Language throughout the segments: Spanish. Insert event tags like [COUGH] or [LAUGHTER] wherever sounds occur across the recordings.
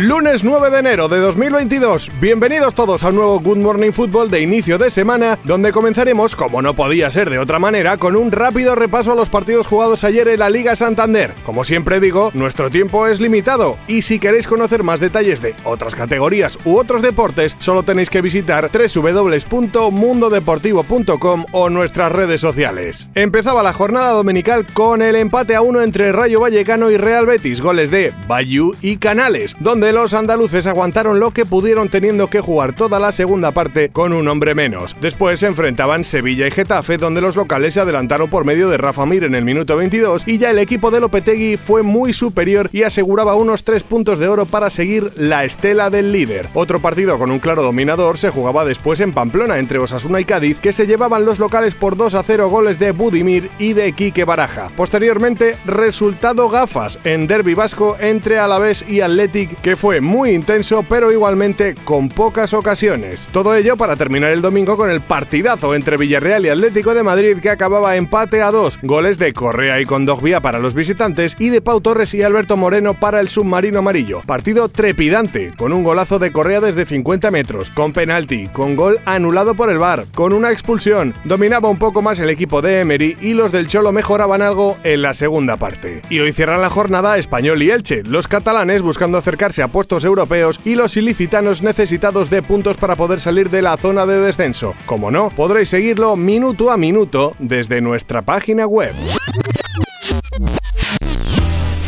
Lunes 9 de enero de 2022. Bienvenidos todos a un nuevo Good Morning Football de inicio de semana, donde comenzaremos, como no podía ser de otra manera, con un rápido repaso a los partidos jugados ayer en la Liga Santander. Como siempre digo, nuestro tiempo es limitado y si queréis conocer más detalles de otras categorías u otros deportes, solo tenéis que visitar www.mundodeportivo.com o nuestras redes sociales. Empezaba la jornada dominical con el empate a uno entre Rayo Vallecano y Real Betis, goles de Bayou y Canales, donde los andaluces aguantaron lo que pudieron teniendo que jugar toda la segunda parte con un hombre menos. Después se enfrentaban Sevilla y Getafe, donde los locales se adelantaron por medio de Rafa Mir en el minuto 22 y ya el equipo de Lopetegui fue muy superior y aseguraba unos 3 puntos de oro para seguir la estela del líder. Otro partido con un claro dominador se jugaba después en Pamplona entre Osasuna y Cádiz, que se llevaban los locales por 2 a 0 goles de Budimir y de Quique Baraja. Posteriormente, resultado gafas en derby vasco entre Alavés y Athletic, que fue muy intenso, pero igualmente con pocas ocasiones. Todo ello para terminar el domingo con el partidazo entre Villarreal y Atlético de Madrid que acababa empate a dos, goles de Correa y Condogbia para los visitantes y de Pau Torres y Alberto Moreno para el submarino amarillo. Partido trepidante, con un golazo de Correa desde 50 metros, con penalti, con gol anulado por el VAR, con una expulsión. Dominaba un poco más el equipo de Emery y los del Cholo mejoraban algo en la segunda parte. Y hoy cierran la jornada Español y Elche, los catalanes buscando acercarse a puestos europeos y los ilicitanos necesitados de puntos para poder salir de la zona de descenso. Como no, podréis seguirlo minuto a minuto desde nuestra página web.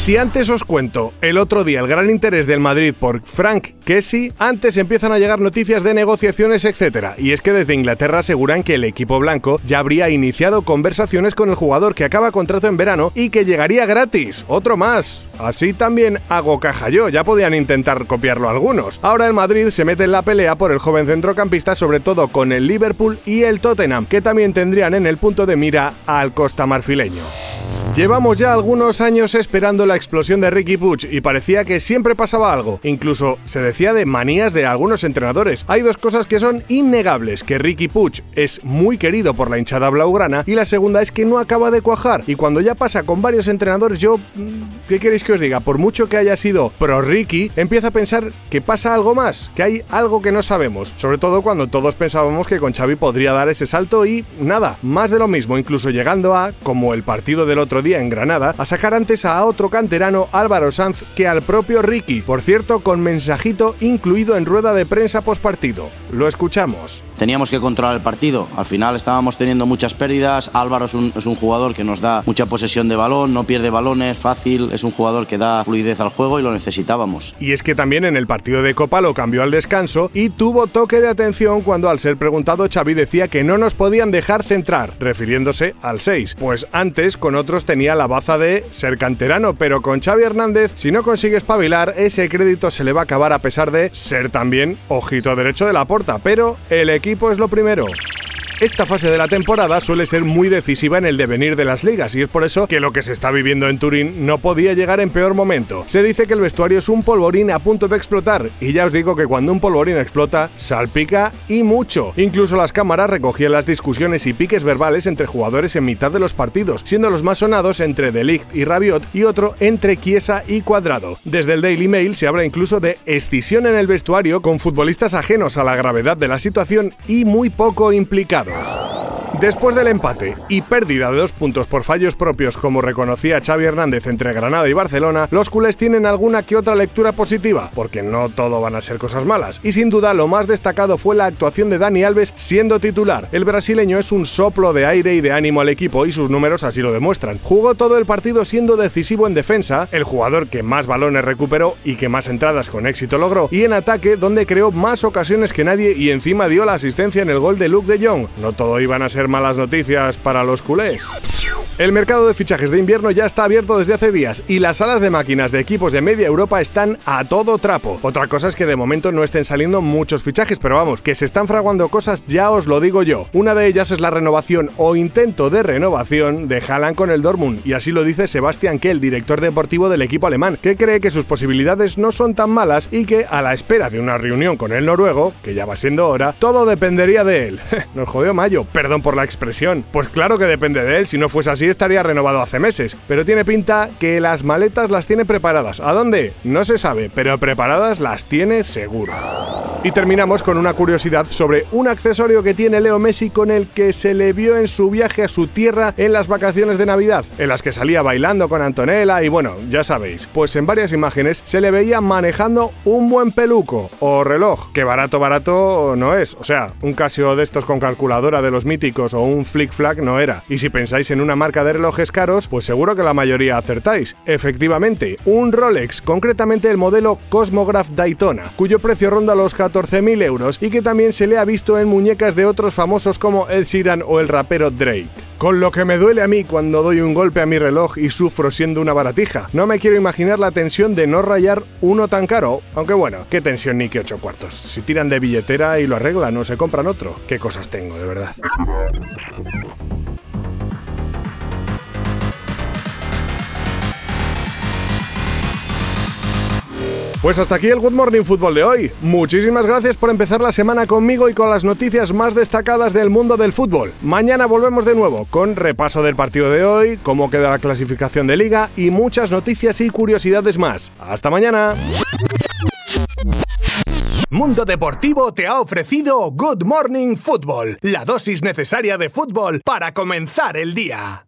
Si antes os cuento el otro día el gran interés del Madrid por Frank Kessie, antes empiezan a llegar noticias de negociaciones, etc. Y es que desde Inglaterra aseguran que el equipo blanco ya habría iniciado conversaciones con el jugador que acaba contrato en verano y que llegaría gratis. Otro más. Así también hago caja yo, ya podían intentar copiarlo algunos. Ahora el Madrid se mete en la pelea por el joven centrocampista, sobre todo con el Liverpool y el Tottenham, que también tendrían en el punto de mira al costa marfileño. Llevamos ya algunos años esperando la explosión de Ricky Puig y parecía que siempre pasaba algo. Incluso se decía de manías de algunos entrenadores. Hay dos cosas que son innegables, que Ricky Puig es muy querido por la hinchada blaugrana y la segunda es que no acaba de cuajar. Y cuando ya pasa con varios entrenadores, yo... Mm, ¿Qué queréis que os diga? Por mucho que haya sido pro Ricky, empieza a pensar que pasa algo más, que hay algo que no sabemos. Sobre todo cuando todos pensábamos que con Xavi podría dar ese salto y nada, más de lo mismo, incluso llegando a, como el partido del otro día en Granada a sacar antes a otro canterano Álvaro Sanz que al propio Ricky, por cierto con mensajito incluido en rueda de prensa postpartido. Lo escuchamos. Teníamos que controlar el partido, al final estábamos teniendo muchas pérdidas, Álvaro es un, es un jugador que nos da mucha posesión de balón, no pierde balones, fácil, es un jugador que da fluidez al juego y lo necesitábamos. Y es que también en el partido de Copa lo cambió al descanso y tuvo toque de atención cuando al ser preguntado Xavi decía que no nos podían dejar centrar, refiriéndose al 6, pues antes con otros tenía la baza de ser canterano, pero con Xavi Hernández, si no consigue espabilar, ese crédito se le va a acabar a pesar de ser también ojito derecho de la porta, pero el equipo es lo primero. Esta fase de la temporada suele ser muy decisiva en el devenir de las ligas y es por eso que lo que se está viviendo en Turín no podía llegar en peor momento. Se dice que el vestuario es un polvorín a punto de explotar y ya os digo que cuando un polvorín explota, salpica y mucho. Incluso las cámaras recogían las discusiones y piques verbales entre jugadores en mitad de los partidos, siendo los más sonados entre De Ligt y Rabiot y otro entre Chiesa y Cuadrado. Desde el Daily Mail se habla incluso de escisión en el vestuario con futbolistas ajenos a la gravedad de la situación y muy poco implicados. Yes. Después del empate y pérdida de dos puntos por fallos propios, como reconocía Xavi Hernández entre Granada y Barcelona, los culés tienen alguna que otra lectura positiva, porque no todo van a ser cosas malas. Y sin duda lo más destacado fue la actuación de Dani Alves siendo titular. El brasileño es un soplo de aire y de ánimo al equipo y sus números así lo demuestran. Jugó todo el partido siendo decisivo en defensa, el jugador que más balones recuperó y que más entradas con éxito logró, y en ataque donde creó más ocasiones que nadie y encima dio la asistencia en el gol de Luke de Jong. No todo iban a ser malas noticias para los culés. El mercado de fichajes de invierno ya está abierto desde hace días y las salas de máquinas de equipos de media Europa están a todo trapo. Otra cosa es que de momento no estén saliendo muchos fichajes, pero vamos, que se están fraguando cosas ya os lo digo yo. Una de ellas es la renovación o intento de renovación de Haaland con el Dortmund y así lo dice Sebastian Kell, director deportivo del equipo alemán, que cree que sus posibilidades no son tan malas y que a la espera de una reunión con el noruego, que ya va siendo hora, todo dependería de él. [LAUGHS] Nos jodió Mayo, perdón por la expresión. Pues claro que depende de él, si no fuese así estaría renovado hace meses, pero tiene pinta que las maletas las tiene preparadas. ¿A dónde? No se sabe, pero preparadas las tiene seguro. Y terminamos con una curiosidad sobre un accesorio que tiene Leo Messi con el que se le vio en su viaje a su tierra en las vacaciones de Navidad, en las que salía bailando con Antonella y bueno, ya sabéis, pues en varias imágenes se le veía manejando un buen peluco o reloj, que barato barato no es, o sea, un Casio de estos con calculadora de los míticos o un Flick Flag no era. Y si pensáis en una marca de relojes caros, pues seguro que la mayoría acertáis. Efectivamente, un Rolex, concretamente el modelo Cosmograph Daytona, cuyo precio ronda los 14.000 euros y que también se le ha visto en muñecas de otros famosos como Ed Sheeran o el rapero Drake. Con lo que me duele a mí cuando doy un golpe a mi reloj y sufro siendo una baratija. No me quiero imaginar la tensión de no rayar uno tan caro. Aunque bueno, qué tensión ni qué ocho cuartos. Si tiran de billetera y lo arreglan o se compran otro. Qué cosas tengo, de verdad. Pues hasta aquí el Good Morning Fútbol de hoy. Muchísimas gracias por empezar la semana conmigo y con las noticias más destacadas del mundo del fútbol. Mañana volvemos de nuevo con repaso del partido de hoy, cómo queda la clasificación de liga y muchas noticias y curiosidades más. Hasta mañana. Mundo Deportivo te ha ofrecido Good Morning Fútbol, la dosis necesaria de fútbol para comenzar el día.